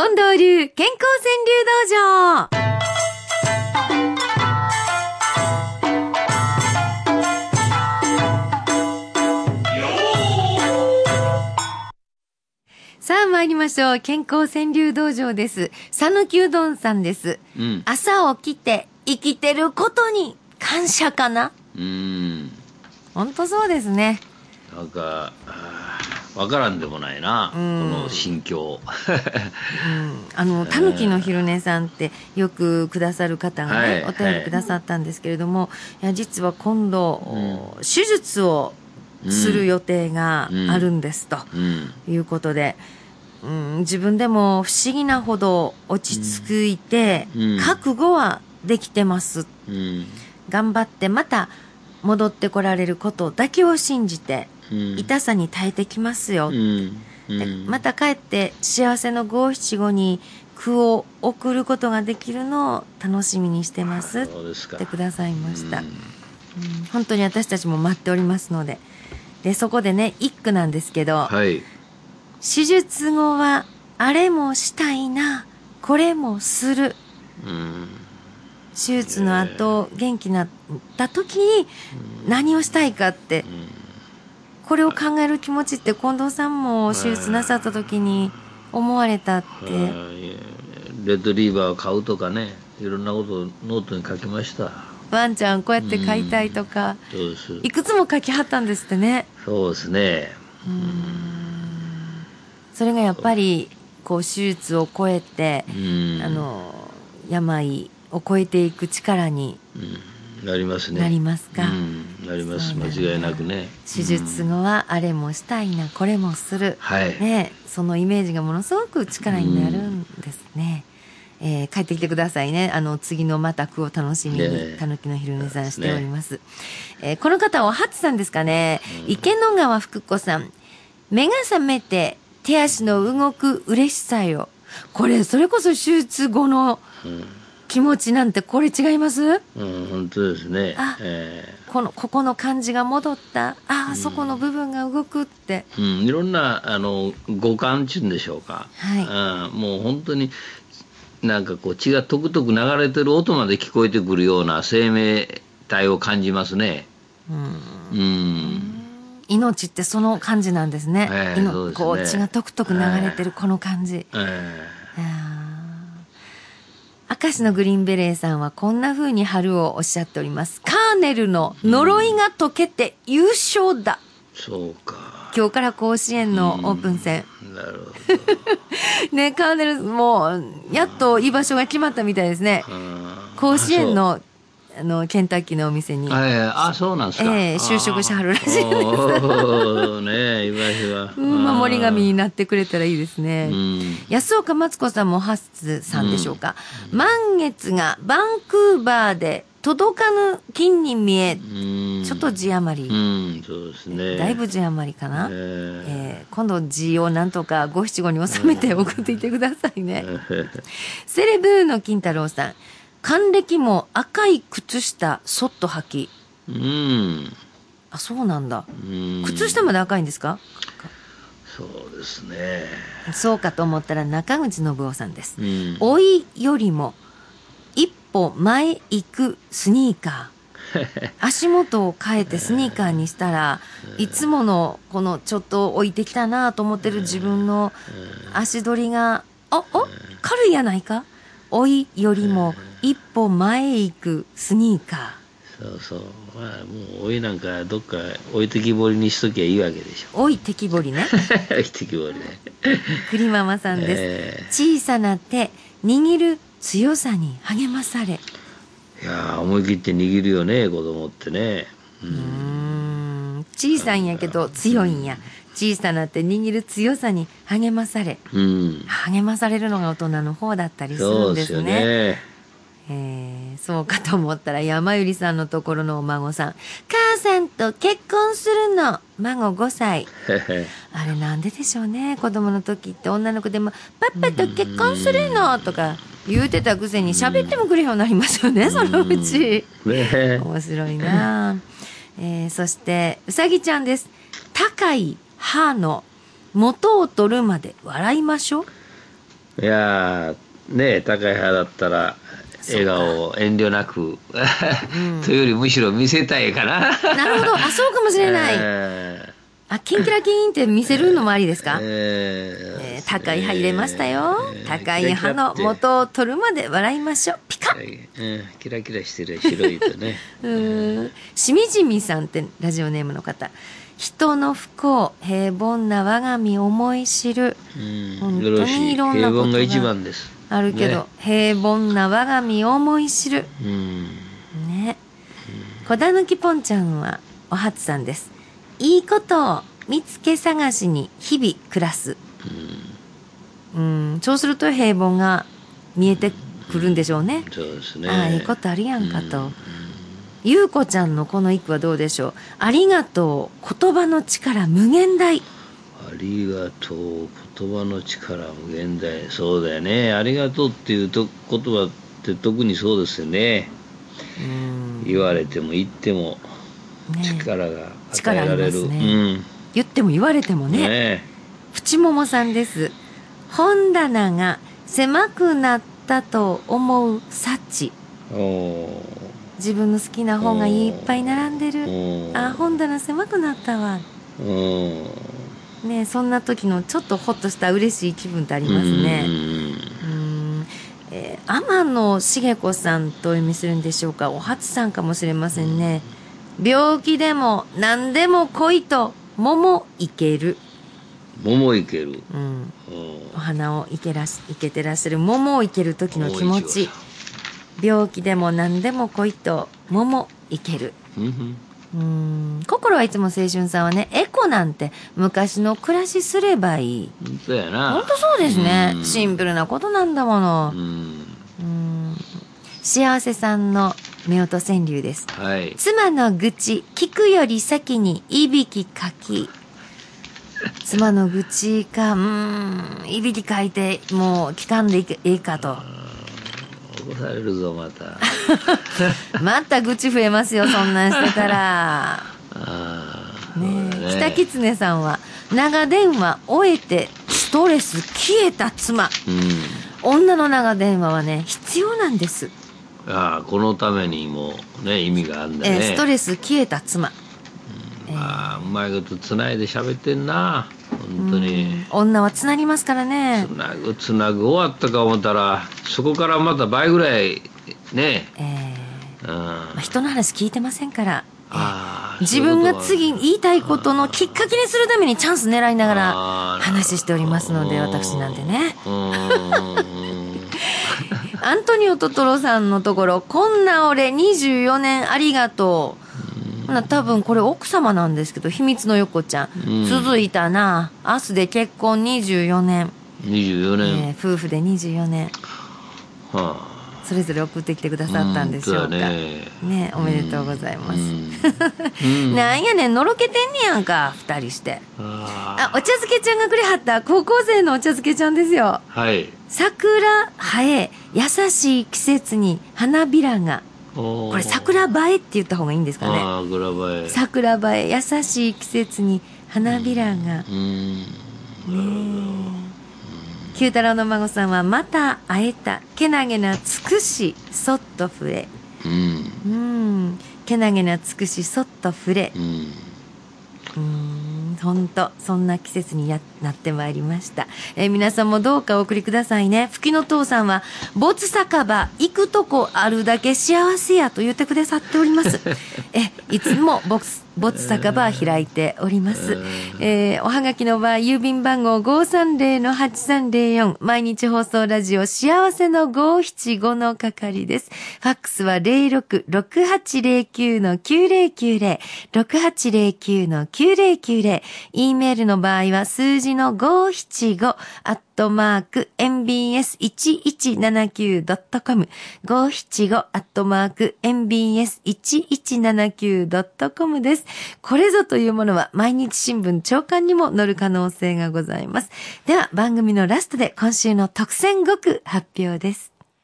近藤流健康川柳道場さあ参りましょう。健康川柳道場です。さぬきうどんさんです。うん。朝起きて生きてることに感謝かな？うん。ほんとそうですね。なんか、あーわからんでもないな、こうんの心境。うんあの、たぬきの昼寝さんってよくくださる方がね、はいお便りくださったんですけれども、い、や、実は今度、手術をする予定があるんですとうん。いうことで、うん、自分でも不思議なほど落ち着いて、うん覚悟はできてます。うん。頑張ってまた戻ってこられることだけを信じて、うん。痛さに耐えてきますよ。また帰って幸せの五七五に句を送ることができるのを楽しみにしてます。っ。てくださいました、うん。うん。本当に私たちも待っておりますので。でそこでね一句なんですけど、はい。手術後はあれもしたいなこれもする。うん。手術の後元気になった時に何をしたいかってこれを考える気持ちって近藤さんも手術なさった時に思われたってレトリーバーを買うとかね、いろんなことをノートに書きました。ワンちゃんこうやって飼いたいとか。いくつも書きはったんですってね。そうですね。それがやっぱり、こう、手術を超えて、うん。あの、病を超えていく力にうん、なりますね。なりますか？うん、なります。間違いなくね。手術後はあれもしたいな、これもする。はい。ね、そのイメージがものすごく力になるんですね。えー帰ってきてくださいね。あの、次のまた句を楽しみねに、えたぬきの昼寝さんしております。えーこの方は、ハッツさんですかね。池野川福子さん。目が覚めて、手足の動く嬉しさよ。これ、それこそ手術後のうん。気持ちなんて、これ違います？うん、本当ですね。あえこの、ここの感じが戻った。ああ、そこの部分が動くって。えうん、いろんな、あの、五感っていうんでしょうか。はいうん、もう本当に、なんかこう血がとくとく流れてる音まで聞こえてくるような生命体を感じますね。うんうん。命ってその感じなんですね。ええそうですねこう血がとくとく流れてるこの感じ。えあー明石のグリーンベレーさんはこんな風に春をおっしゃっております。カーネルの呪いが解けて優勝だ。えそうか。今日から甲子園のオープン戦。なるほ ね、カーネルもう、やっと居場所が決まったみたいですね。ど。うん甲子園の、あの、ケンタッキーのお店に。はい、あ、そうなんですか。ええ就職しはるらしいですねえ、居場所は。うん守り神になってくれたらいいですね。うん。安岡マツコさんもハッツさんでしょうか、満月がバンクーバーで届かぬ金に見え、うん。ちょっと字余り、うん、そうですね。だいぶ字余りかな、ええー今度字をなんとか五七五に収めて送っていってくださいね。えセレブーの金太郎さん、還暦も赤い靴下そっと履き。うん。あ、そうなんだ。うん。靴下まで赤いんですか、そうですね。そうかと思ったら中口信夫さんです。うん。老いよりも一歩前行くスニーカー。足元を変えてスニーカーにしたら、いつものこのちょっと置いてきたなと思ってる自分の足取りが、あ、あ、軽いやないか？老いよりも一歩前へ行くスニーカそうそう。まあ、もう、おいなんか、どっか置いてきぼりにしときゃいいわけでしょ。ー。老い敵ぼりね。置いてきぼりね。栗ママさんです。え小さな手、握る強さに励まされ。えいやー思い切って握るよね、子供ってね。う。うん小さいんやけど強いんや小さな手握る強さに励まされうん。励まされるのが大人の方だったりすそるうんですすねね。えーそうかと思ったら山ゆりさんのところのお孫さん。母さんと結婚するの。孫5歳。あれなんででしょうね。子供の時って女の子でも「パパと結婚するの?」とか言うてたくせに喋ってもくれるようになりますよねそのうち。ね。面白いな。あ、えーそしてうさぎちゃんです。高い歯の元を取るまで笑いましょう。いやーね高い派だったら笑顔を遠慮なく、というよりむしろ見せたいかな。なるほど。あ、そうかもしれない。えあ、キンキラキンって見せるのもありですーか、えーえー高い歯入れましたよ。高い歯の元を取るまで笑いましょう。ピカッうん、キラキラしてる白いとね。うーんしみじみさんってラジオネームの方。人の不幸、平凡な我が身思い知る。うん、本当に。いろんなことが平凡が一番です。あるけど、ね平凡な我が身思い知る。うん。ね。小田抜きぽんちゃんはお初さんです。いいことを見つけ探しに日々暮らす。うん、そうすると平凡が見えてくるんでしょうね。そうですね。ああ、いいことあるやんかと。ゆうこちゃんのこの一句はどうでしょう？ありがとう。言葉の力無限大。ありがとう言葉の力無限大そうだよねありがとうっていうと言葉って特にそうですよねうん。言われても言ってもね力が与えられる、りますね言っても言われてもうんね。ねプチモモさんです。本棚が狭くなったと思う幸。お自分の好きな本がいっぱい並んでる。ーあ、本棚狭くなったわ。うんねそんな時のちょっとほっとした嬉しい気分ってありますね。うん。うん。えー天野茂子さんとお読みするんでしょうか？お初さんかもしれませんね。病気でも何でも来いと桃いける、桃いける、うん、うんお花をいけらしいけてらっしゃる桃をいける時の気持ち。病気でも何でも来いと桃いけるうん。うん心はいつも青春さんはねエコなんて昔の暮らしすればいい。本当やな。本当そうですね。うん。シンプルなことなんだもの。うん。うん。幸せさんの夫婦川柳です。はい。妻の愚痴、聞くより先にいびきかき。妻の愚痴か、うーん、いびきかいて、もう聞かんでいいいかと。起こされるぞまたまた愚痴増えますよ、そんなんしてたら。ねそうだえ、北狐さんは、長電話終えて、ストレス消えた妻。うん女の長電話はね、必要なんです。ああこのためにもね意味があるんだねえーストレス消えた妻。ああうまいことつないで喋ってんな本当に女はつなぎますからねつ。なぐつなぐ終わったか思ったらそこからまた倍ぐらいねえ。ーうん。まあ、人の話聞いてませんから、えー自分が次言いたいことのきっかけにするためにチャンス狙いながら話しておりますので私なんでね。アントニオ・トトロさんのところ「こんな俺24年ありがとう」ほな多分これ奥様なんですけど秘密の横ちゃん、うん。続いたな。明日で結婚24年、24年、えー夫婦で24年。はあそれぞれ送ってきてくださったんでしょうか、ね。ねおめでとうございます、うん。なんやねんのろけてんねやんか二人して。ああ、お茶漬けちゃんがくれはった高校生のお茶漬けちゃんですよ。あはい。桜生え、優しい季節に花びらが。ここれ桜映えって言った方がいいんですかね。桜映え、優しい季節に花びらが。ねうん。え。九太郎の孫さんは、また会えた、けなげなつくし、そっと触れ。うんうん。けなげなつくし、そっと触れ。うんん、ほんと、そんな季節にやなってまいりました。えー皆さんもどうかお送りくださいね。吹きの父さんは、没酒場、行くとこあるだけ幸せやと言ってくださっております。え、いつも没、没酒場開いております。えーおはがきの場合、郵便番号530-8304、毎日放送ラジオ幸せの575の係です。ファックスは066809-9090、6809-9090、e メールの場合は数字の575、アットマーク、mbs1179.com、五七五、アットマーク、mbs1179.com です。これぞというものは毎日新聞長官にも載る可能性がございます。では番組のラストで今週の特選5句発表です。